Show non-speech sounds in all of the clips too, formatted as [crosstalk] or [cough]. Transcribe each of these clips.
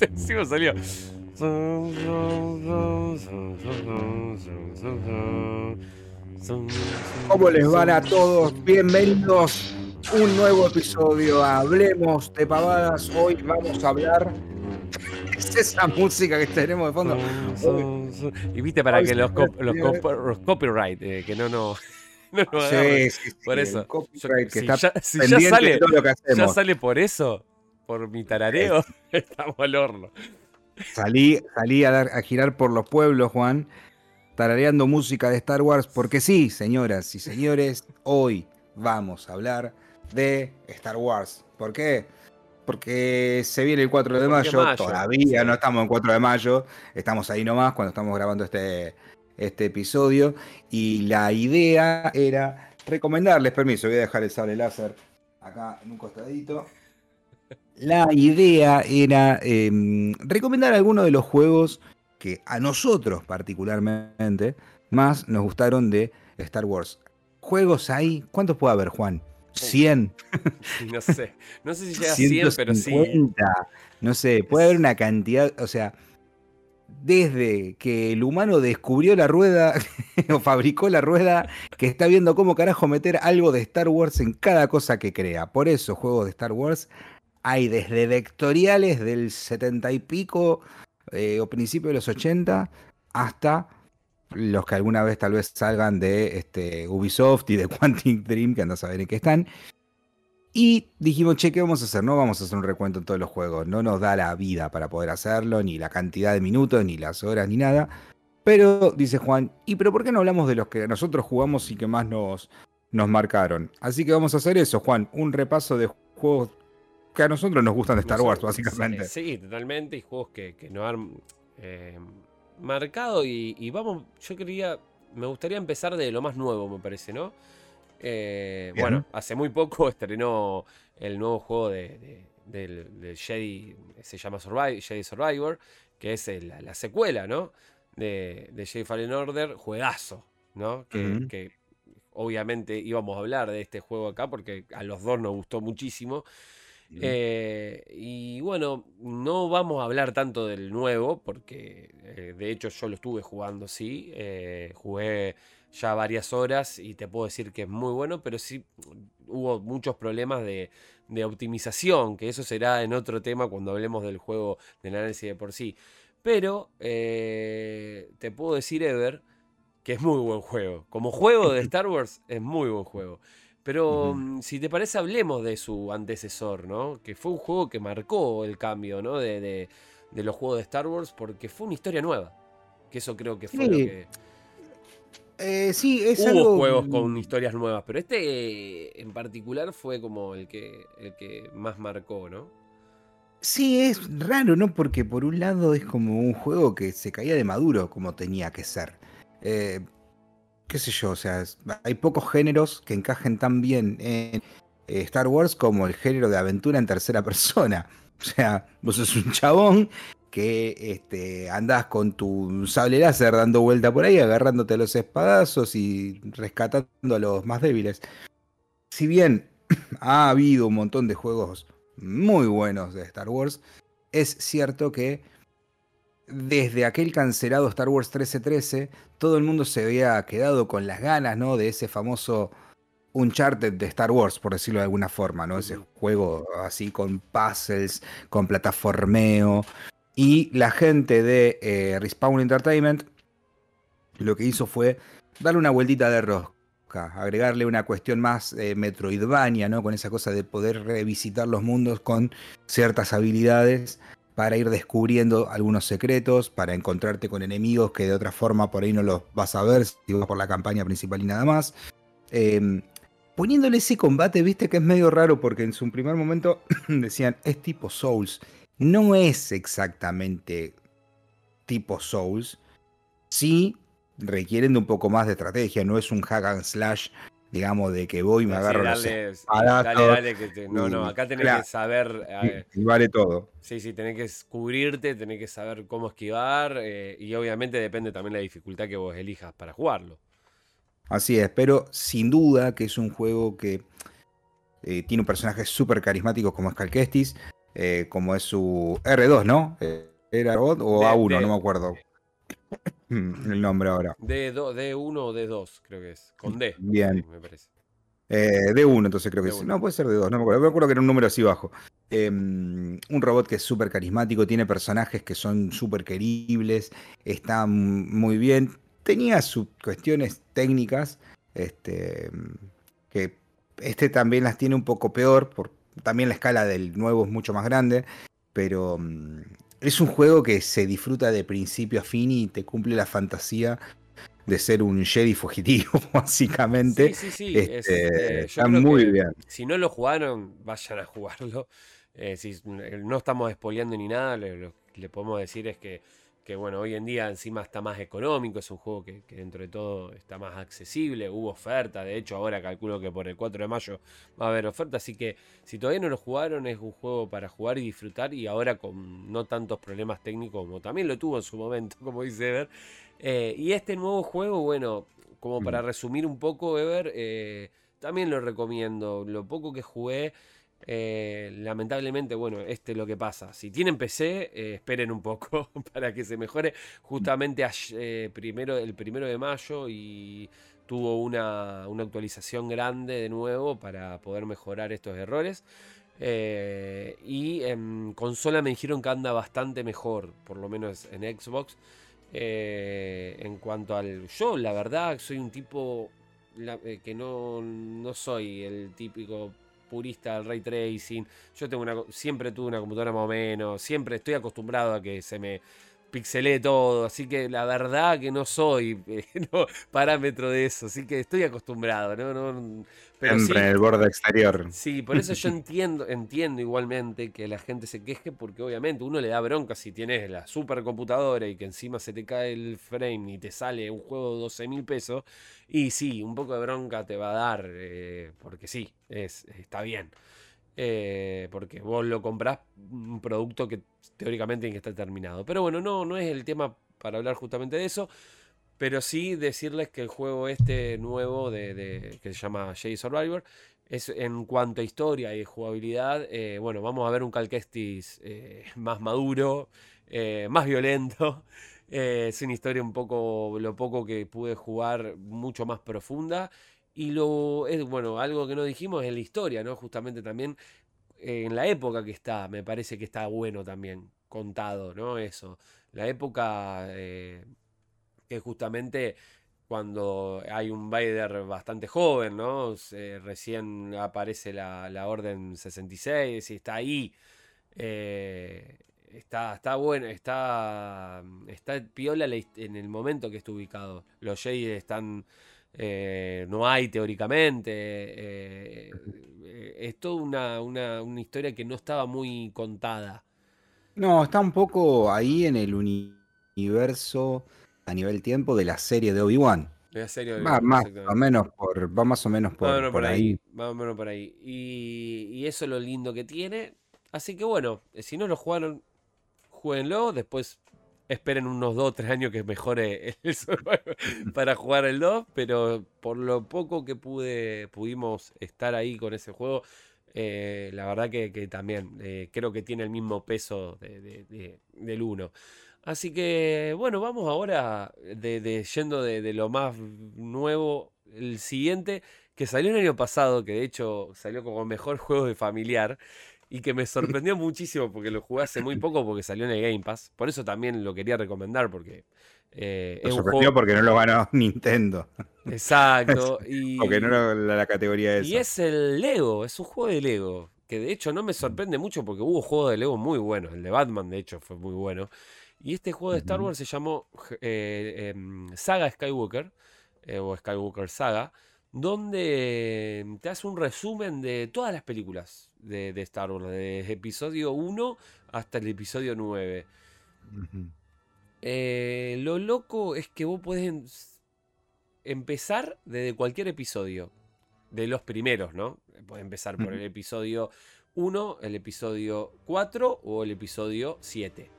Encima salió. ¿Cómo les van a todos? Bienvenidos a un nuevo episodio. Hablemos de pavadas. Hoy vamos a hablar. [laughs] Es esa música que tenemos de fondo. Y viste para Hoy que los, cop- los, cop- los copyright, eh, que no, no, no Sí, sí, sí, Por eso. copyright Yo- que si está ya, si ya pendiente de sale, todo lo que ya sale por eso, por mi tarareo, [laughs] estamos al horno. Salí, salí a, dar- a girar por los pueblos, Juan, tarareando música de Star Wars, porque sí, señoras y señores, hoy vamos a hablar de Star Wars. ¿Por qué? Porque se viene el 4 de mayo, mayo, todavía no estamos en 4 de mayo, estamos ahí nomás cuando estamos grabando este, este episodio, y la idea era recomendarles, permiso, voy a dejar el sable láser acá en un costadito. La idea era em, recomendar algunos de los juegos que a nosotros particularmente más nos gustaron de Star Wars. Juegos ahí, ¿cuántos puede haber, Juan? ¿100? Y [laughs] no sé, no sé si llega a 100, pero sí. 150, No sé, puede haber una cantidad, o sea, desde que el humano descubrió la rueda [laughs] o fabricó la rueda, que está viendo cómo carajo meter algo de Star Wars en cada cosa que crea. Por eso, juegos de Star Wars hay desde vectoriales del 70 y pico eh, o principio de los 80 hasta los que alguna vez tal vez salgan de este, Ubisoft y de [laughs] Quantic Dream, que andas a ver en qué están. Y dijimos, che, ¿qué vamos a hacer? No vamos a hacer un recuento en todos los juegos. No nos da la vida para poder hacerlo, ni la cantidad de minutos, ni las horas, ni nada. Pero, dice Juan, ¿y pero por qué no hablamos de los que nosotros jugamos y que más nos, nos marcaron? Así que vamos a hacer eso, Juan. Un repaso de juegos que a nosotros nos gustan de Star Wars, básicamente. Sí, totalmente. Y juegos que, que nos han eh, marcado. Y, y vamos, yo quería, me gustaría empezar de lo más nuevo, me parece, ¿no? Eh, bueno, hace muy poco [laughs] estrenó el nuevo juego de, de- del, del Jedi, se llama Jedi Survivor, que es el- la, la secuela, ¿no? De, de Jedi Fallen Order, juegazo, ¿no? Que, obviamente íbamos a hablar de este juego acá porque a los dos nos gustó muchísimo. Eh, y bueno, no vamos a hablar tanto del nuevo, porque eh, de hecho yo lo estuve jugando, sí. jugué ya varias horas y te puedo decir que es muy bueno, pero sí hubo muchos problemas de, de optimización, que eso será en otro tema cuando hablemos del juego del análisis de por sí. Pero eh, te puedo decir, Ever, que es muy buen juego. Como juego de [laughs] Star Wars, es muy buen juego. Pero mm, si te parece, hablemos de su antecesor, ¿no? Que fue un juego que marcó el cambio, ¿no? De, de- de los juegos de Star Wars porque fue una historia nueva. Que eso creo que fue lo que... Eh, sí, es Hubo algo... juegos con historias nuevas, pero este eh, en particular fue como el que, el que más marcó, ¿no? Sí, es raro, ¿no? Porque por un lado es como un juego que se caía de maduro como tenía que ser. Eh, qué sé yo, o sea, hay pocos géneros que encajen tan bien en Star Wars como el género de aventura en tercera persona. [laughs] O sea, vos sos un chabón que este, andás con tu sable láser dando vuelta por ahí, agarrándote los espadazos y rescatando a los más débiles. Si bien [clears throat] ha habido un montón de juegos muy buenos de Star Wars, es cierto que desde aquel cancelado Star Wars 1313, todo el mundo se había quedado con las ganas, ¿no? De ese famoso Uncharted de Star Wars, por decirlo de alguna forma, ¿no? Ese juego así con puzzles, con plataformeo. Y la gente de eh, Respawn Entertainment lo que hizo fue darle una vueltita de rosca, agregarle una cuestión más eh, Metroidvania, ¿no? Con esa cosa de poder revisitar los mundos con ciertas habilidades para ir descubriendo algunos secretos, para encontrarte con enemigos que de otra forma por ahí no los vas a ver si vas por la campaña principal y nada más. Eh, poniéndole ese combate, viste que es medio raro porque en su primer momento [clears throat] decían es tipo Souls. No es exactamente tipo Souls. Sí requieren de un poco más de estrategia, no es un hack and slash, digamos, de que voy y me Así, agarro los dale, espadazos dale, dale, que te- no, no, acá tenés claro. que saber, eh, y vale todo. sí, sí, tenés que cubrirte, tenés que saber cómo esquivar eh, y obviamente depende también la dificultad que vos elijas para jugarlo. Así es, pero sin duda que es un juego que eh, tiene un personaje súper carismático como es Calquestis, eh, como es su R2, ¿no? ¿Era robot o A1? No me acuerdo [clears throat] el nombre ahora. D2, D1 o D2, creo que es. Con D. Bien. me parece. Eh, D1, entonces creo que es. No, puede ser D2, no me acuerdo. Me acuerdo que era un número así bajo. Em, un robot que es súper carismático, tiene personajes que son súper queribles, está muy bien. Tenía sus cuestiones técnicas, este, que este también las tiene un poco peor, por, también la escala del nuevo es mucho más grande, pero mm, es un juego que se disfruta de principio a fin y te cumple la fantasía de ser un Jedi fugitivo, [laughs] básicamente. Sí, sí, sí. Este, eh, está muy bien. Si no lo jugaron, vayan a jugarlo. Eh, si no estamos spoileando ni nada, lo que le podemos decir es que que bueno, hoy en día encima está más económico, es un juego que, dentro de todo está más accesible, hubo oferta, de hecho ahora calculo que por el 4 de mayo va a haber oferta, así que si todavía no lo jugaron es un juego para jugar y disfrutar y ahora con no tantos problemas técnicos como también lo tuvo en su momento, [laughs] como dice Ever. Eh, y este nuevo juego, bueno, como para resumir un poco, Ever, eh, también lo recomiendo, lo poco que jugué... Eh, lamentablemente, bueno, este es lo que pasa. Si tienen PC, eh, esperen un poco [laughs] para que se mejore. Justamente eh, primero, el primero de mayo y tuvo una, actualización grande de nuevo para poder mejorar estos errores. y en consola me dijeron que anda bastante mejor, por lo menos en Xbox. en cuanto al. Yo, la verdad, soy un tipo que no, no soy el típico purista del ray tracing. Yo tengo una, siempre tuve una computadora más o menos, siempre estoy acostumbrado a que se me pixelé todo, así que la verdad que no soy eh, [laughs] parámetro de eso, así que estoy acostumbrado, ¿no? pero Siempre en el borde exterior. Sí, por eso yo [laughs] entiendo, entiendo igualmente que la gente se queje, porque obviamente uno le da bronca si tienes la supercomputadora y que encima se te cae el frame y te sale un juego de 12 mil pesos, y sí, un poco de bronca te va a dar, eh, porque sí, es, está bien. Eh, porque vos lo comprás un producto que teóricamente tiene que estar terminado. Pero bueno, no, no es el tema para hablar justamente de eso. Pero sí decirles que el juego este nuevo de, que se llama Jay Survivor es en cuanto a historia y jugabilidad, eh, bueno, vamos a ver un Calquestis eh, más maduro, más violento. es una historia un poco, lo poco que pude jugar, mucho más profunda y lo es bueno, algo que no dijimos es la historia, ¿no? Justamente también eh, en la época que está, me parece que está bueno también contado, ¿no? Eso. La época eh, que justamente cuando hay un Vader bastante joven, ¿no? recién aparece la, la, Orden 66 y está ahí. Eh, está, está bueno, está, está piola en el momento que está ubicado. Los Jedi están eh, no hay teóricamente. Eh, eh, es toda una, historia que no estaba muy contada. No, está un poco ahí en el universo a nivel tiempo de la serie de Obi-Wan. Va, más, o menos por, va más o menos por, ahí. Va menos por ahí. Y, y, eso es lo lindo que tiene. Así que bueno, si no lo jugaron, jueguenlo. Después esperen unos 2 o 3 años que mejore [laughs] el Survivor para jugar el 2, pero por lo poco que pude, pudimos estar ahí con ese juego, eh, la verdad que, también eh, creo que tiene el mismo peso del 1. Así que bueno, vamos ahora de, yendo de, lo más nuevo, el siguiente que salió el año pasado, que de hecho salió como mejor juego de familiar, y que me sorprendió muchísimo porque lo jugué hace muy poco porque salió en el Game Pass. Por eso también lo quería recomendar porque eh, me sorprendió porque no lo ganó [laughs] Nintendo. Exacto. [laughs] Y, porque no era la, categoría esa. Y es el Lego, es un juego de Lego. Que de hecho no me sorprende mucho porque hubo juegos de Lego muy buenos. El de Batman, de hecho, fue muy bueno. Y este juego de Star Wars se llamó eh, em, Saga Skywalker, eh, o Skywalker Saga, donde te hace un resumen de todas las películas de, Star Wars, desde episodio 1 hasta el episodio 9. Eh, lo loco es que vos podés empezar desde cualquier episodio, de los primeros, ¿no? Puedes empezar por el episodio 1, el episodio 4 o el episodio 7.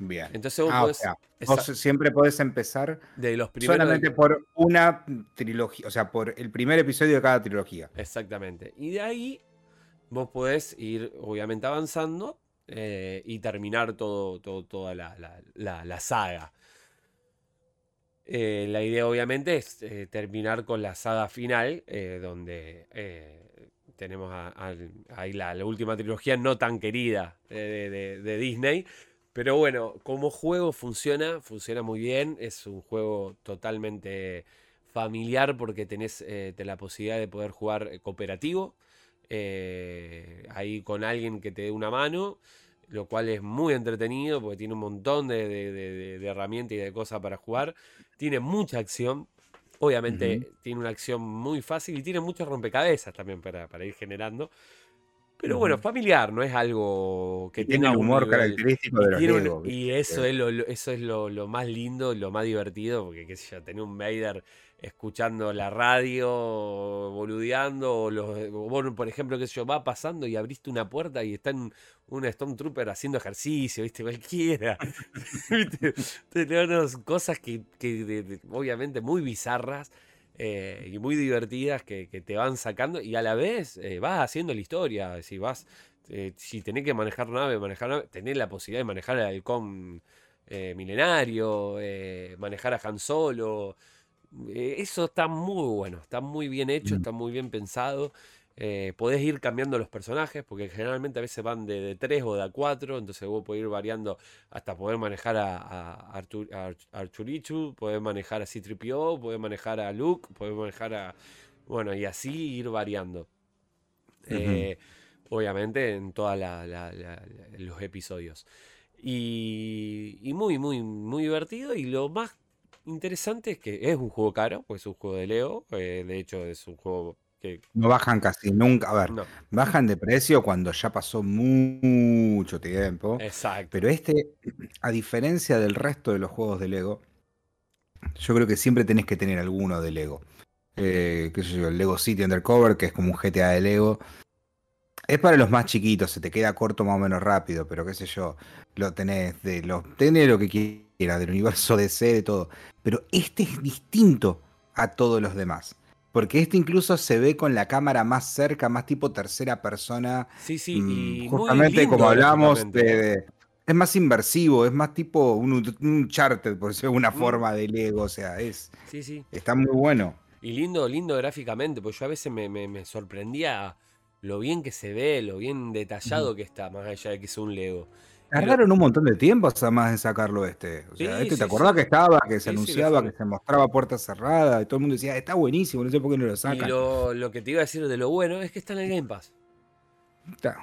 Bien. Entonces vos Ah, o podés- sea, vos siempre podés empezar de los primeros. solamente por una trilogía, o sea, por el primer episodio de cada trilogía. Exactamente. Y de ahí vos podés ir, obviamente, avanzando eh, y terminar todo, todo- toda la, la- la- saga. Eh, la idea, obviamente, es eh, terminar con la saga final, donde tenemos ahí la, última trilogía no tan querida de, de- Disney. Pero bueno, como juego funciona, funciona muy bien. Es un juego totalmente familiar porque tenés te- la posibilidad de poder jugar cooperativo. Eh, ahí con alguien que te dé una mano, lo cual es muy entretenido porque tiene un montón de, de- de- de- de herramientas y de cosas para jugar. Tiene mucha acción. Obviamente tiene una acción muy fácil y tiene muchos rompecabezas también para, para ir generando. Pero bueno, familiar, no es algo que Y tiene tenga un humor nivel- característico de los tiene Lego, y eso es, lo, lo- eso es lo, lo más lindo, lo más divertido, porque qué sé yo, tener un Vader escuchando la radio, boludeando, o los, por ejemplo, sé yo, va pasando y abriste una puerta y está en un Stormtrooper haciendo ejercicio, ¿viste? Cualquiera. [laughs] Tenemos cosas que, que obviamente muy bizarras. eh, y muy divertidas que, que te van sacando y a la vez eh, vas haciendo la historia, si vas, eh, si tenés que manejar nave, manejar nave, tenés la posibilidad de manejar al halcón milenario, manejar a Han Solo. Eh, eso está muy bueno, está muy bien hecho, Mm. está muy bien pensado. Eh, podés ir cambiando los personajes, porque generalmente a veces van de, de 3 o de a 4, entonces vos podés ir variando hasta poder manejar a, a Artu- a Arch- Archurichu, podés manejar a C-3PO, podés manejar a Luke, podés manejar a... Bueno, y así ir variando. Eh, obviamente en todos los episodios. Y, y muy, muy, muy divertido. Y lo más interesante es que es un juego caro, pues es un juego de Leo. eh, de hecho, es un juego que... No bajan casi nunca. A ver, No, bajan de precio cuando ya pasó mucho tiempo. exacto. Pero este, a diferencia del resto de los juegos de Lego, yo creo que siempre tenés que tener alguno de Lego. Eh, qué sé yo, el Lego City Undercover, que es como un GTA de Lego. Es para los más chiquitos, se te queda corto más o menos rápido, pero qué sé yo, lo tenés de los tenés lo que quieras, del universo DC, de todo. Pero este es distinto a todos los demás. Porque este incluso se ve con la cámara más cerca, más tipo tercera persona. Sí, sí, Mm, y justamente lindo como hablamos de, de- es más inversivo, es más tipo un, un charter, por decirlo de alguna Mm. forma de Lego, o sea, es Sí, sí. está muy bueno. Y lindo, lindo gráficamente, porque yo a veces me, me- me sorprendía lo bien que se ve, lo bien detallado que está, más allá de que sea un Lego. Y lo- Tardaron un montón de tiempo además de sacarlo este. O sea, Sí, este sí, te acordás sí. que estaba, que se lo anunciaba, que se mostraba puerta cerrada, y todo el mundo decía, está buenísimo, no sé por qué no lo Y sacan. lo, lo que te iba a decir de lo bueno es que está en el Game Pass. Está.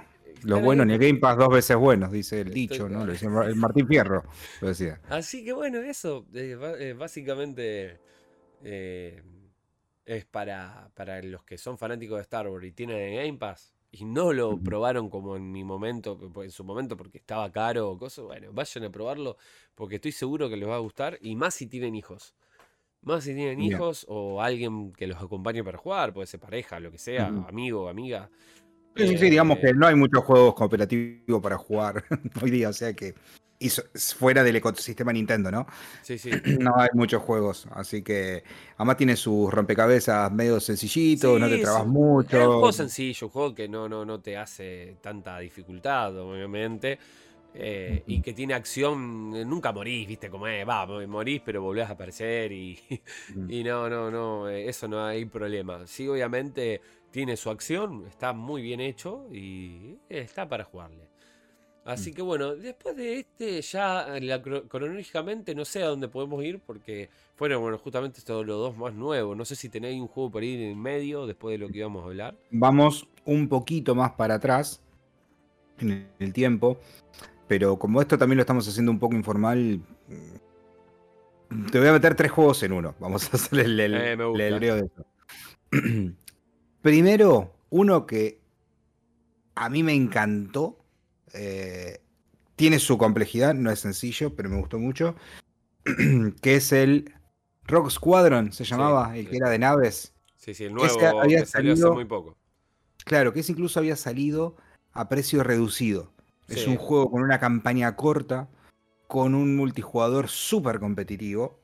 En buenos, Game ni el Game Pass dos veces buenos, dice el Estoy dicho, ¿no? Lo decía [laughs] el Martín Fierro, lo decía. Así que bueno, eso eh, eh, básicamente eh, es para, para los que son fanáticos de Star Wars y tienen el Game Pass y no lo probaron como en mi momento, en su momento porque estaba caro o cosas, bueno, vayan a probarlo porque estoy seguro que les va a gustar y más si tienen hijos. Más si tienen hijos o alguien que los acompañe para jugar, puede ser pareja, lo que sea, amigo, amiga. Sí, sí, sí, digamos Eh, que no hay muchos juegos cooperativos para jugar [laughs] hoy día, o sea que hizo- fuera del ecosistema Nintendo, ¿no? Sí, sí. [clears throat] No hay muchos juegos, así que además tiene sus rompecabezas medio sencillitos, no te trabas es un- Es un mucho. juego sencillo, un juego que no, no, no te hace tanta dificultad, obviamente. eh, y que tiene acción, eh, nunca morís, viste, como es, va, morís, pero volvés a aparecer y, y no, no, no, eh, eso no hay problema. Sí, obviamente tiene su acción, está muy bien hecho y está para jugarle. Así Mm. que bueno, después de este, ya la cro- cronológicamente no sé a dónde podemos ir porque fueron, bueno, justamente estos los dos más nuevos. No sé si tenéis un juego por ir en medio después de lo que íbamos a hablar. Vamos un poquito más para atrás en el tiempo, pero como esto también lo estamos haciendo un poco informal, mm, te voy a meter tres juegos en uno. Vamos a hacer el, el, Eh, el de eso. [clears throat] Primero, uno que a mí me encantó. Eh, tiene su complejidad, no es sencillo, pero me gustó mucho. [clears throat] que es el Rock Squadron, se llamaba, el sí. que era de naves. Sí, sí, el nuevo había que salió hace salido- muy poco. Claro, que ese incluso había salido a precio reducido. Es un juego con una campaña corta, con un multijugador súper competitivo,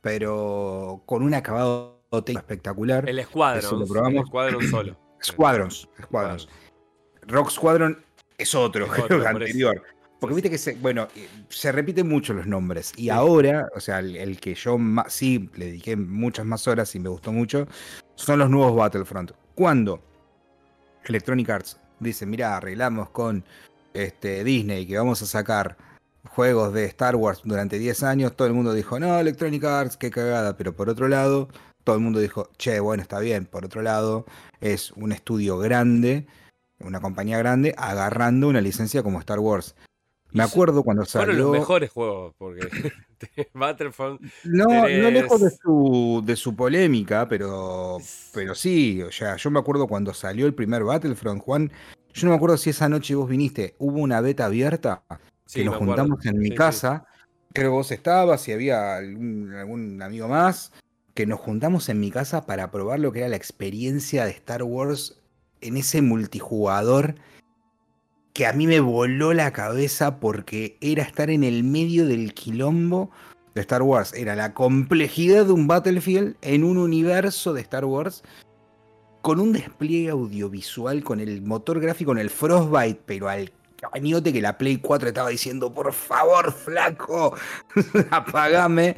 pero con un acabado espectacular. El Squadron. Lo probamos. El Squadron solo. Squadrons, Squadrons. Rock Squadron es otro, Es creo [laughs] otro, que por eso. anterior. Porque viste que se, bueno, se repiten mucho los nombres. Y Sí. ahora, o sea, el, el que yo ma- sí le dediqué muchas más horas y me gustó mucho, son los nuevos Battlefront. Cuando Electronic Arts dice, mira, arreglamos con este, Disney que vamos a sacar juegos de Star Wars durante 10 años, todo el mundo dijo, no, Electronic Arts, qué cagada. Pero por otro lado, todo el mundo dijo, che, bueno, está bien. Por otro lado, es un estudio grande, una compañía grande, agarrando una licencia como Star Wars. Me acuerdo cuando Fueron los salió. mejores juegos, porque [laughs] Battlefront No, no lejos de su, de su polémica, pero, pero sí, o sea, yo me acuerdo cuando salió el primer Battlefront, Juan, yo no me acuerdo si esa noche vos viniste, hubo una beta abierta Sí, que nos juntamos en mi Sí, sí. casa, creo que vos estabas y había algún, algún amigo más, que nos juntamos en mi casa para probar lo que era la experiencia de Star Wars en ese multijugador que a mí me voló la cabeza porque era estar en el medio del quilombo de Star Wars. Era la complejidad de un Battlefield en un universo de Star Wars con un despliegue audiovisual, con el motor gráfico, con el Frostbite, pero al cañote que la Play 4 estaba diciendo, por favor, flaco, [laughs] apagame.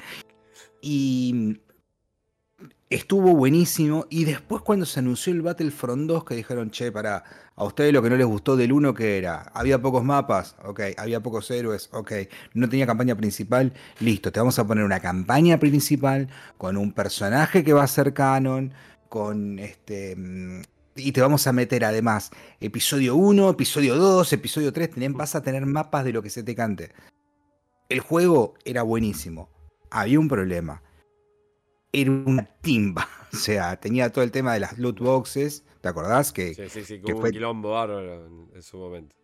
Y estuvo buenísimo. Y después cuando se anunció el Battlefront 2, que dijeron, che, para a ustedes lo que no les gustó del 1, que era? Había pocos mapas, ok, había pocos héroes, ok, no tenía campaña principal, listo, te vamos a poner una campaña principal con un personaje que va a ser canon, con este... mm, Y te vamos a meter además episodio 1, episodio 2, episodio 3, tenés- vas a tener mapas de lo que se te cante. El juego era buenísimo. Había un problema. Era una timba. [laughs] O sea, tenía todo el tema de las loot boxes. ¿Te acordás? Que Sí, sí, sí, que fue- un quilombo bárbaro en, su momento.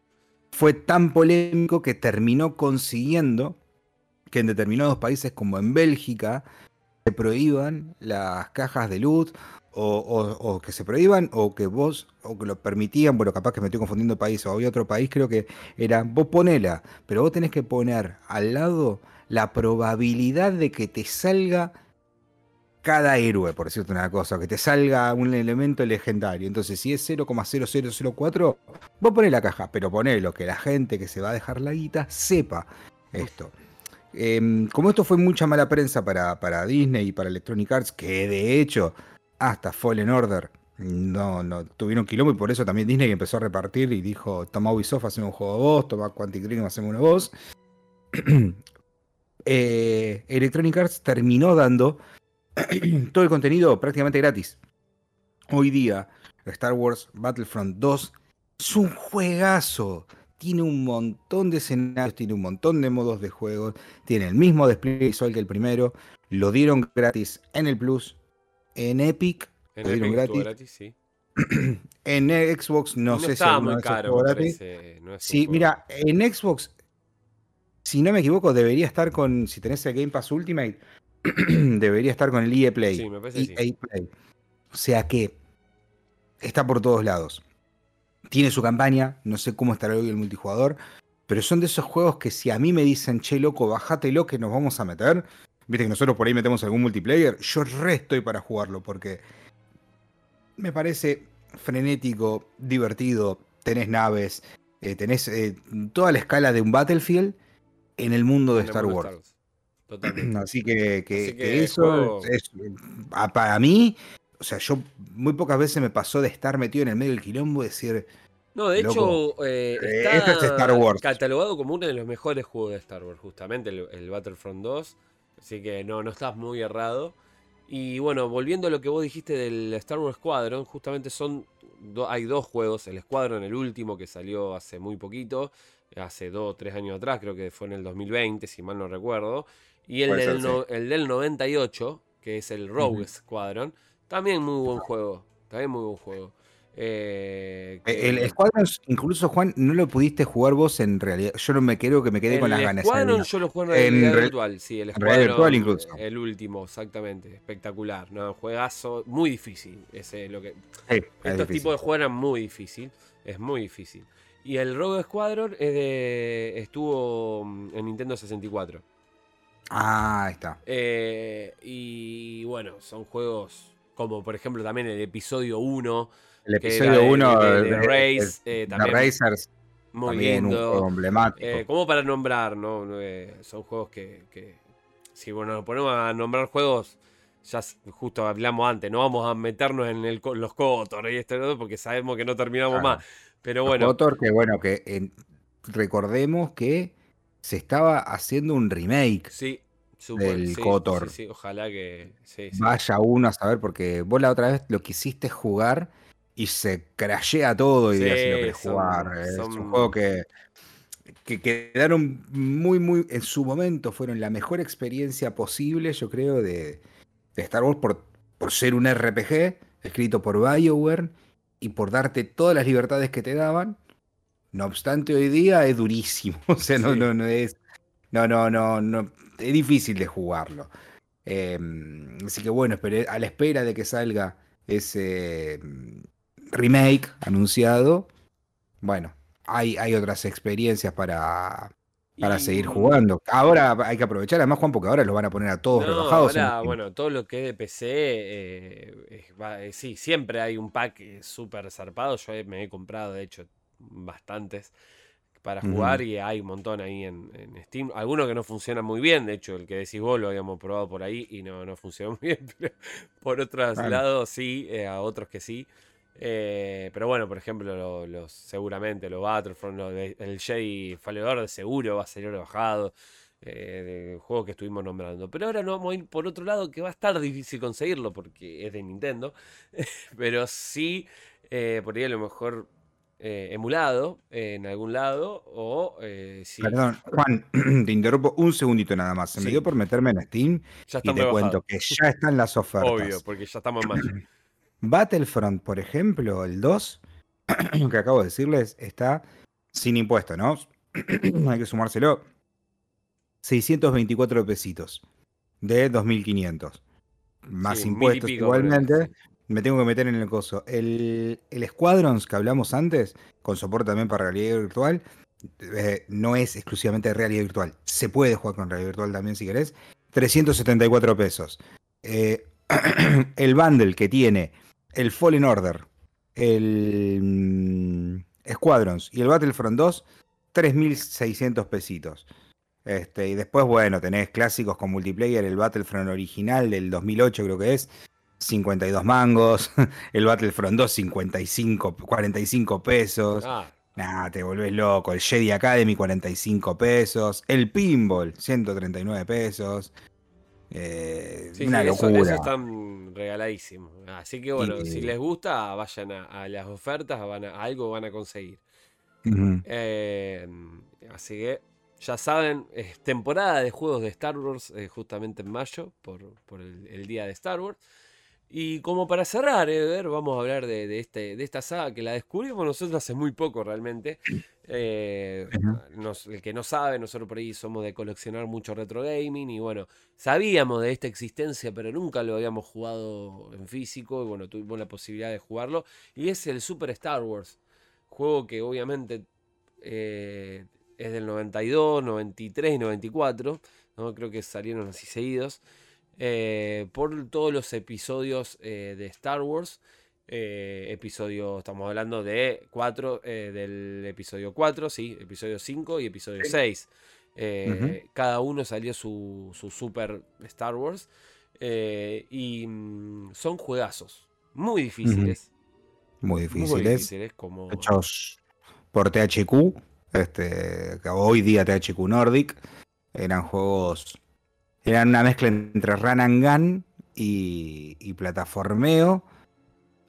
fue tan polémico que terminó consiguiendo que en determinados países como en Bélgica se prohíban las cajas de loot o, o- o que se prohíban o que vos o que lo permitían, bueno capaz que me estoy confundiendo país o había otro país creo que era vos ponela, pero vos tenés que poner al lado la probabilidad de que te salga cada héroe, por decirte una cosa, que te salga un elemento legendario. Entonces, si es 0,0004, Vos ponés la caja, pero ponelo, que la gente que se va a dejar la guita sepa esto. Em, como esto fue mucha mala prensa para, para Disney y para Electronic Arts, que de hecho hasta Fallen Order no, no tuvieron quilombo y por eso también Disney empezó a repartir y dijo, toma Ubisoft, hacemos un juego vos, toma Quantic Dream, hacemos uno vos. [clears throat] Eh, Electronic Arts terminó dando [clears throat] todo el contenido prácticamente gratis. Hoy día, Star Wars Battlefront 2 es un juegazo. Tiene un montón de escenarios, tiene un montón de modos de juego, tiene el mismo despliegue visual que el primero. Lo dieron gratis en el Plus, en Epic, En Lo dieron Epic gratis. gratis, sí. [clears throat] en Xbox, no, sé si muy caro, gratis. parece, no es Sí, mira, en Xbox, si no me equivoco, debería estar con, si tenés el Game Pass Ultimate, [clears throat] debería estar con el EA Play. Sí, me parece que sí. EA Play. O sea que está por todos lados. Tiene su campaña, no sé cómo estará hoy el multijugador, pero son de esos juegos que si a mí me dicen, che, loco, bájatelo que nos vamos a meter, viste que nosotros por ahí metemos algún multiplayer, yo re estoy para jugarlo porque me parece frenético, divertido, tenés naves, eh, tenés eh, toda la escala de un Battlefield en el mundo de en Star Wars. Totalmente. [clears throat] Así que, que- Así que que eso juego- es, a- para mí, o sea, yo muy pocas veces me pasó de estar metido en el medio del quilombo y decir, No, de Loco, hecho, eh, eh, está esto es Star Wars. catalogado como uno de los mejores juegos de Star Wars, justamente, el, el Battlefront 2. Así que no, no estás muy errado. Y bueno, volviendo a lo que vos dijiste del Star Wars Squadron, justamente son do- hay dos juegos, el Squadron, el último que salió hace muy poquito, hace dos o tres años atrás, creo que fue en el 2020, si mal no recuerdo, y el, del, ser, no- el del 98, que es el Rogue. Squadron, también muy buen juego, también muy buen juego. Eh, que- el Squadron, incluso Juan, no lo pudiste jugar vos en realidad. Yo no me creo que me quedé con las el ganas. Squadron Adrián. yo lo juego en realidad re- virtual, sí, el Squadron, virtual incluso. el último, exactamente, espectacular, no, juegazo, muy difícil, ese es lo que Sí, es estos difícil. tipos de juegos eran muy difícil, es muy difícil. Y el Rogue Squadron es de, estuvo en Nintendo 64. Ah, ahí está. Eh, y bueno, son juegos como por ejemplo también el episodio 1. El episodio 1 de, de, de Race, eh, de también Racers, muy también un juego emblemático. Eh, como para nombrar, ¿no? Eh, son juegos que, que- Si bueno, nos ponemos a nombrar juegos, ya justo hablamos antes, no vamos a meternos en el, los Cotor y esto porque sabemos que no terminamos Claro. más. Pero bueno, Kotor, que bueno, que recordemos que se estaba haciendo un remake. sí, del sí, Kotor. Sí, sí, ojalá que. Vaya uno a saber, porque vos la otra vez lo quisiste jugar y se crashea todo y si lo querés son- jugar. Es son- un juego que, que quedaron muy, muy, en su momento fueron la mejor experiencia posible, yo creo, de, de Star Wars por, por ser un RPG escrito por BioWare y por darte todas las libertades que te daban. No obstante, hoy día es durísimo. [laughs] O sea, no, Sí. no, no es. No, no, no, no. Es difícil de jugarlo. Eh, así que bueno, a la espera de que salga ese mm, remake anunciado, bueno, hay, hay otras experiencias para, para Y- seguir jugando. Ahora hay que aprovechar, además, Juan, porque ahora los van a poner a todos No, rebajados. ahora, bueno, todo lo que es de PC, eh, va- eh, sí, siempre hay un pack eh, súper zarpado. Yo me he comprado, de hecho, bastantes para jugar y hay un montón ahí en, en Steam. Algunos que no funcionan muy bien, de hecho, el que decís vos lo habíamos probado por ahí y no, no funcionó [laughs] muy bien, pero por otros Claro. lados sí, eh, a otros que sí. Eh, pero bueno, por ejemplo, lo- los seguramente los Battlefront, de- el Jedi Fallen Order seguro va a salir rebajado. Eh, de juegos que estuvimos nombrando. Pero ahora no vamos a ir por otro lado que va a estar difícil conseguirlo porque es de Nintendo. [laughs] Pero sí, eh, por ahí a lo mejor eh, emulado en algún lado o eh, sí, Perdón, Juan, [clears throat] te interrumpo un segundito nada más. Se me dio por meterme en Steam ya y te cuento que ya están las ofertas. Obvio, porque ya estamos en mayo. [clears throat] Battlefront, por ejemplo, el 2, [clears throat] que acabo de decirles, está sin impuesto, ¿no? Hay que sumárselo. 624 pesitos de 2.500. Más Sí, impuestos pico, igualmente. Me tengo que meter en el coso. El, el Squadrons que hablamos antes, con soporte también para realidad virtual, eh, no es exclusivamente realidad virtual. Se puede jugar con realidad virtual también si querés. 374 pesos. Eh, [clears throat] el bundle que tiene el Fallen Order, el mm, Squadrons y el Battlefront 2, 3.600 pesitos. Este, y después, bueno, tenés clásicos con multiplayer, el Battlefront original del 2008 creo que es, 52 mangos, [laughs] el Battlefront 2, 55, 45 pesos. Ah, Nah, te volvés loco. El Jedi Academy, 45 pesos. El Pinball, 139 pesos. Eh, sí, una sí, eso, locura. eso están regaladísimos. Así que bueno, Y- si les gusta, vayan a, a las ofertas, van a, algo van a conseguir. Eh, así que ya saben, es temporada de juegos de Star Wars eh, justamente en mayo, por, por el, el día de Star Wars. Y como para cerrar, Eder, vamos a hablar de, de este, de esta saga que la descubrimos nosotros hace muy poco realmente. Eh, nos- el que no sabe, nosotros por ahí somos de coleccionar mucho retro gaming y bueno, sabíamos de esta existencia, pero nunca lo habíamos jugado en físico y bueno, tuvimos la posibilidad de jugarlo. Y es el Super Star Wars, juego que obviamente eh, es del 92, 93 y 94, ¿no? creo que salieron así seguidos, eh, por todos los episodios eh, de Star Wars. Eh, episodio, estamos hablando de 4, del episodio 4, sí, episodio 5 y episodio Sí. 6. Eh, Cada uno salió su, su Super Star Wars. eh, y mm, son juegazos muy difíciles. Muy Muy difíciles. difíciles, como. Hechos por THQ. Este, que hoy día THQ Nordic. Eran juegos. Eran una mezcla entre run and gun y, y plataformeo.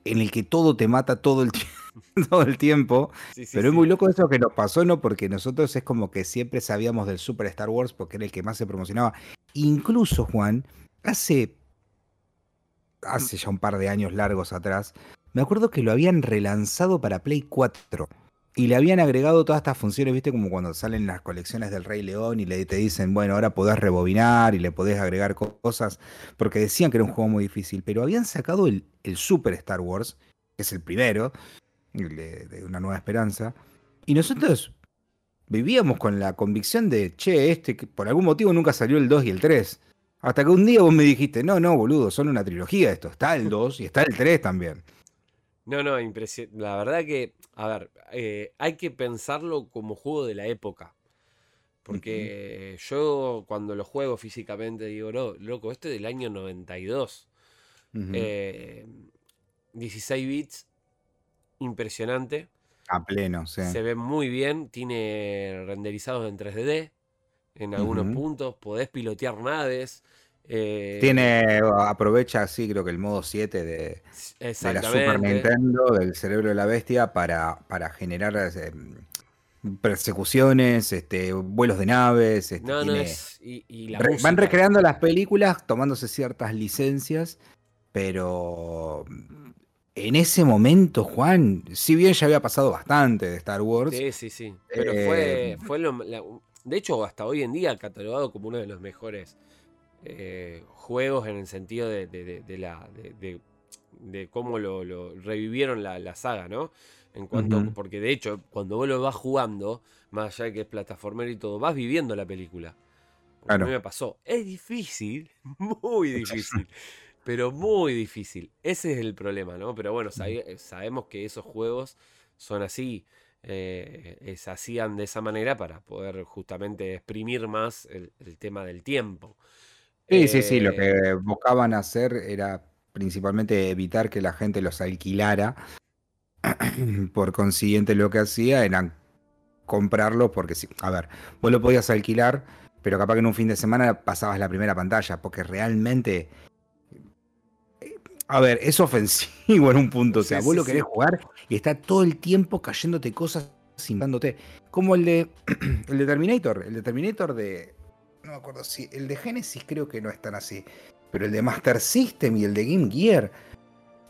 En el que todo te mata todo el, [laughs] todo el tiempo. Sí, sí, Pero es muy loco eso que nos pasó, ¿no? Porque nosotros es como que siempre sabíamos del Super Star Wars porque era el que más se promocionaba. Incluso, Juan, hace. Hace ya un par de años largos atrás, me acuerdo que lo habían relanzado para Play 4. Y le habían agregado todas estas funciones, ¿viste? Como cuando salen las colecciones del Rey León y le, te dicen, bueno, ahora podés rebobinar y le podés agregar co- cosas. Porque decían que era un juego muy difícil. Pero habían sacado el, el Super Star Wars, que es el primero, de, de Una Nueva Esperanza. Y nosotros vivíamos con la convicción de, che, este, que por algún motivo nunca salió el 2 y el 3. Hasta que un día vos me dijiste, no, no, boludo, son una trilogía esto. Está el 2 y está el 3 también. No, no, impresionante. La verdad que, a ver, eh, hay que pensarlo como juego de la época. Porque yo cuando lo juego físicamente digo, no, loco, este es del año 92. 16 eh, bits, impresionante. A pleno, sí. Se ve muy bien, tiene renderizados en 3D en algunos puntos, podés pilotear naves. Eh, tiene, aprovecha así creo que el modo 7 de, la Super Nintendo, del cerebro de la bestia, para, para generar eh, persecuciones, este, vuelos de naves. Este, van recreando las películas, tomándose ciertas licencias, pero en ese momento, Juan, si bien ya había pasado bastante de Star Wars. Sí, sí, sí. Pero fue, eh, fue lo, de hecho, hasta hoy en día catalogado como uno de los mejores eh, juegos en el sentido de, de, la, de, cómo lo, revivieron la, saga, ¿no? En cuanto, Porque de hecho, cuando vos lo vas jugando, más allá de que es plataformero y todo, vas viviendo la película. A mí me pasó. Es difícil, [laughs] muy [laughs] difícil pero muy difícil. Ese es el problema, ¿no? Pero bueno, sabemos que esos juegos son así, eh, se hacían de esa manera para poder justamente exprimir más el, tema del tiempo. Sí, sí, sí, lo eh, que buscaban hacer era principalmente evitar que la gente los alquilara. [clears throat] Por consiguiente, lo que hacía era comprarlo porque sí. A ver, vos lo podías alquilar, pero capaz que en un fin de semana pasabas la primera pantalla, porque realmente a ver, es ofensivo en un punto. O sea, vos lo querés jugar y está todo el tiempo cayéndote cosas dándote. Como el de. [clears throat] el de Terminator. El de Terminator de. No me acuerdo si. El de Genesis creo que no es tan así. Pero el de Master System y el de Game Gear.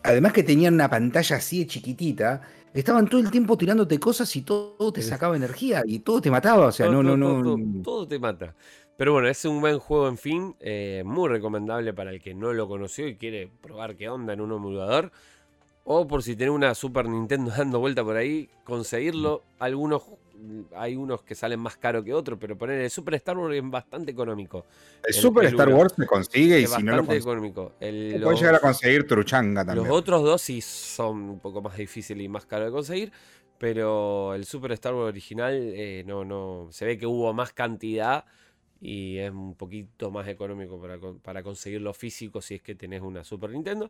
Además que tenían una pantalla así de chiquitita. Estaban todo el tiempo tirándote cosas y todo te sacaba energía y todo te mataba. O sea, no, no, no. todo te mata. Pero bueno, es un buen juego, en fin, eh, muy recomendable para el que no lo conoció y quiere probar qué onda en un emulador. O por si tiene una Super Nintendo [laughs] dando vuelta por ahí, conseguirlo. Algunos, hay unos que salen más caro que otros, pero poner el Super Star Wars es bastante económico. El, Super Star Wars se consigue y si no lo económico. El, puede llegar a conseguir Truchanga también. Los otros dos sí son un poco más difíciles y más caros de conseguir. Pero el Super Star Wars original eh, no, no. Se ve que hubo más cantidad y es un poquito más económico para, para conseguirlo físico si es que tenés una Super Nintendo.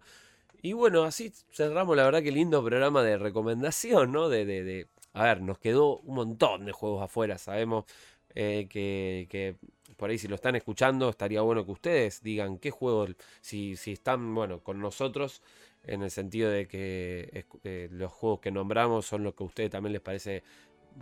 Y bueno, así cerramos la verdad que lindo programa de recomendación, ¿no? De, de, a ver, nos quedó un montón de juegos afuera, sabemos eh, que, por ahí si lo están escuchando estaría bueno que ustedes digan qué juegos, si, están, bueno, con nosotros en el sentido de que eh, los juegos que nombramos son los que a ustedes también les parece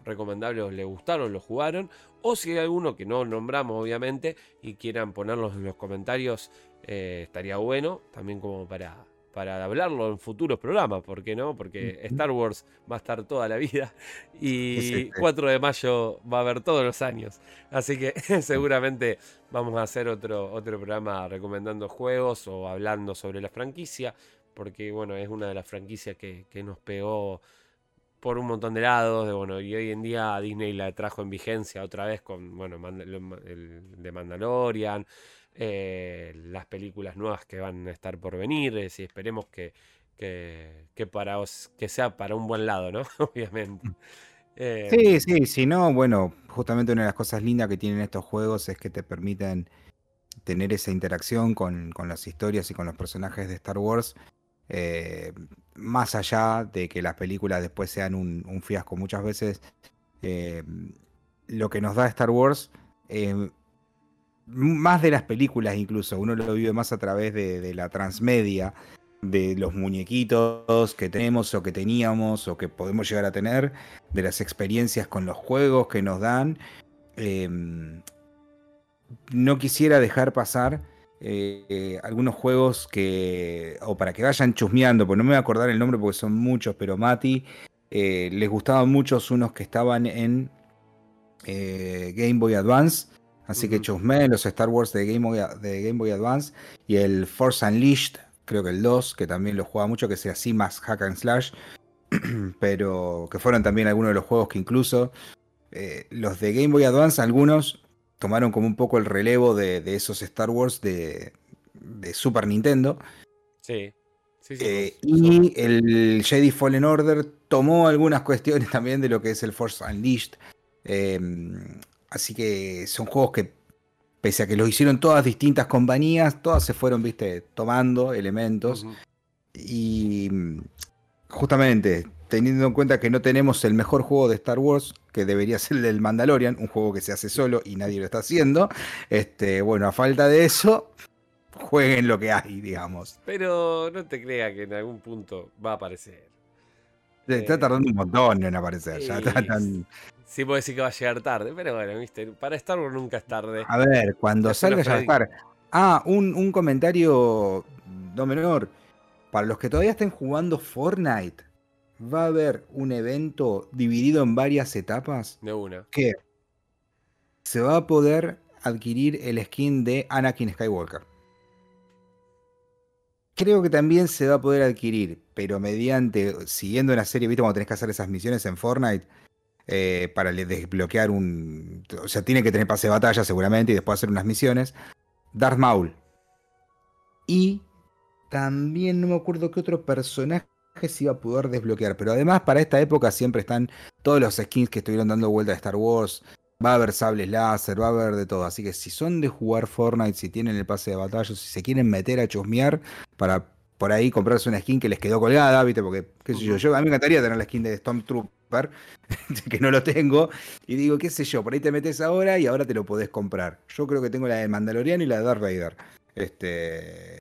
recomendables les gustaron, los jugaron, o si hay alguno que no nombramos obviamente y quieran ponerlos en los comentarios, eh, estaría bueno, también como para, para hablarlo en futuros programas, ¿por qué no? Porque Star Wars va a estar toda la vida y 4 de mayo va a haber todos los años. Así que [laughs] seguramente vamos a hacer otro, otro programa recomendando juegos o hablando sobre la franquicia, porque bueno, es una de las franquicias que, que nos pegó por un montón de lados, de, bueno, y hoy en día Disney la trajo en vigencia otra vez con, bueno, el de Mandalorian, eh, las películas nuevas que van a estar por venir, y esperemos que, que, para que sea para un buen lado, ¿no? [laughs] Obviamente. Eh, sí, sí, si no, bueno, justamente una de las cosas lindas que tienen estos juegos es que te permiten tener esa interacción con, con las historias y con los personajes de Star Wars eh, más allá de que las películas después sean un, fiasco muchas veces, eh, lo que nos da Star Wars, eh, más de las películas incluso, uno lo vive más a través de, la transmedia, de los muñequitos que tenemos o que teníamos o que podemos llegar a tener, de las experiencias con los juegos que nos dan. no quisiera dejar pasar eh, algunos juegos que, o para que vayan chusmeando, pues no me voy a acordar el nombre porque son muchos, pero Mati, eh, les gustaban muchos unos que estaban en eh, Game Boy Advance, así que chusme los Star Wars de Game, Boy, de Game Boy Advance y el Force Unleashed, creo que el 2, que también lo jugaba mucho, que sea así más hack and slash. [clears throat] pero que fueron también algunos de los juegos que incluso eh, los de Game Boy Advance, algunos tomaron como un poco el relevo de, esos Star Wars de, Super Nintendo. Sí. Eh, y el Jedi Fallen Order tomó algunas cuestiones [laughs] también de lo que es el Force Unleashed. Em, así que son juegos que, pese a que los hicieron todas distintas compañías, todas se fueron, viste, tomando elementos. Y justamente, teniendo en cuenta que no tenemos el mejor juego de Star Wars, que debería ser el del Mandalorian, un juego que se hace solo y nadie lo está haciendo, este, bueno, a falta de eso, jueguen lo que hay, digamos. Pero no te creas que en algún punto va a aparecer. Está eh, tardando un montón en aparecer. Ya está tan... Sí, puedo decir que va a llegar tarde, pero bueno, viste, para Star Wars nunca es tarde. A ver, cuando salga ya estar. Ah, un, un comentario no menor. Para los que todavía estén jugando Fortnite, va a haber un evento dividido en varias etapas. De una. Que se va a poder adquirir el skin de Anakin Skywalker. Creo que también se va a poder adquirir, pero mediante, siguiendo una serie, ¿viste? Cuando tenés que hacer esas misiones en Fortnite, eh, para desbloquear un. O sea, tiene que tener pase de batalla seguramente y después hacer unas misiones. Darth Maul. Y también no me acuerdo qué otro personaje se iba a poder desbloquear. Pero además, para esta época siempre están todos los skins que estuvieron dando vuelta de Star Wars. Va a haber sables láser, va a haber de todo. Así que si son de jugar Fortnite, si tienen el pase de batalla, si se quieren meter a chusmear para por ahí comprarse una skin que les quedó colgada, ¿viste? Porque, qué sé yo, yo a mí me encantaría tener la skin de Stormtrooper, [laughs] que no lo tengo, y digo, qué sé yo, por ahí te metes ahora y ahora te lo podés comprar. Yo creo que tengo la de Mandalorian y la de Darth Vader. Este,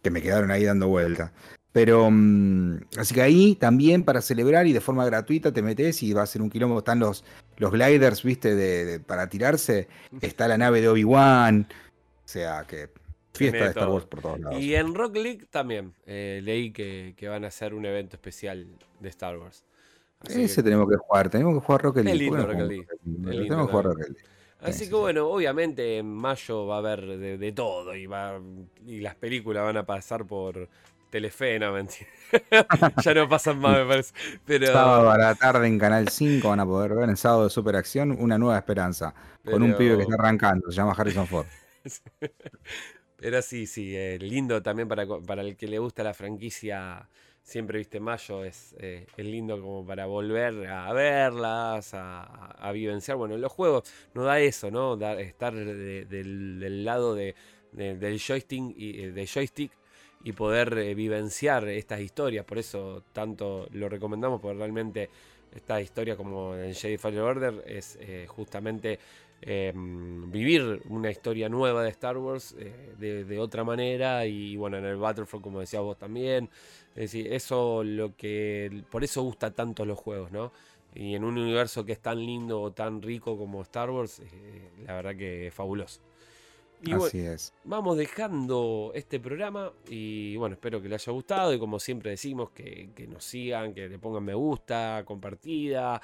que me quedaron ahí dando vuelta. Pero, mm, así que ahí también para celebrar y de forma gratuita te metes y va a ser un kilómetro. Están los, los gliders, viste, de, para tirarse. Está la nave de Obi-Wan. O sea que fiesta de Star Wars por todos lados. Y en Rock League también eh, leí que, van a hacer un evento especial de Star Wars. Ese tenemos que jugar, tenemos que jugar Rocket League. Lindo Rocket League. Tenemos que jugar Rocket League. Así que bueno, obviamente en mayo va a haber de, todo y, va, y las películas van a pasar por Telefe, no mentira. [laughs] ya no pasan más, me parece. Pero... Sábado a la tarde en Canal 5 van a poder ver en sábado de Superacción Una Nueva Esperanza. Con un pibe que está arrancando, se llama Harrison Ford. [laughs] Pero sí, sí, eh, lindo también para, para el que le gusta la franquicia siempre, viste, mayo es, eh, es, lindo como para volver a verlas, a, vivenciar. Bueno, los juegos nos da eso, ¿no? estar del, lado de, del joystick y, eh, joystick y poder vivenciar estas historias. Por eso tanto lo recomendamos, porque realmente esta historia como en Jedi Fallen Order es justamente em, vivir una historia nueva de Star Wars de, de, otra manera. Y bueno, en el Battlefront, como decías vos también. Es decir, eso lo que. Por eso gusta tanto los juegos, ¿no? Y en un universo que es tan lindo o tan rico como Star Wars, eh, la verdad que es fabuloso. Así es. Vamos dejando este programa y bueno, espero que les haya gustado y como siempre decimos, que, nos sigan, que le pongan me gusta, compartida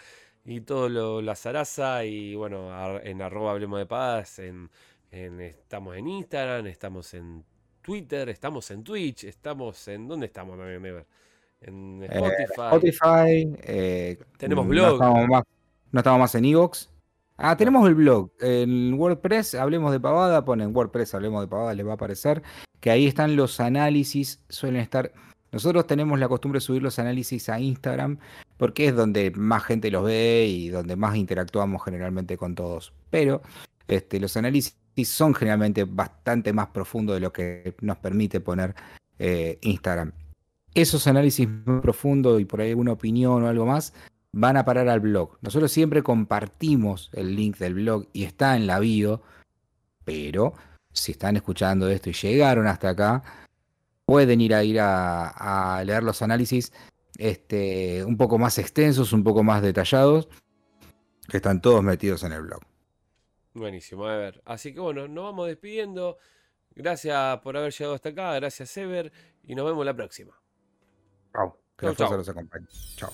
y todo lo, la zaraza y bueno, en arroba hablemos de paz, en, estamos en Instagram, estamos en Twitter, estamos en Twitch, estamos en. ¿Dónde estamos también, En eh, Spotify. Spotify. Eh, tenemos blog. No estamos más, en Evox. Ah, tenemos el blog. En WordPress, hablemos de pavada, ponen WordPress, hablemos de pavada, les va a aparecer. Que ahí están los análisis, suelen estar. Nosotros tenemos la costumbre de subir los análisis a Instagram porque es donde más gente los ve y donde más interactuamos generalmente con todos. Pero este, los análisis son generalmente bastante más profundos de lo que nos permite poner eh, Instagram. Esos análisis más profundos y por ahí alguna opinión o algo más van a parar al blog. Nosotros siempre compartimos el link del blog y está en la bio, pero si están escuchando esto y llegaron hasta acá, pueden ir a ir a, leer los análisis este, un poco más extensos, un poco más detallados, que están todos metidos en el blog. Buenísimo, a ver. Así que bueno, nos vamos despidiendo. Gracias por haber llegado hasta acá. Gracias, Ever. Y nos vemos la próxima. Chao. Que los acompañe. Chao.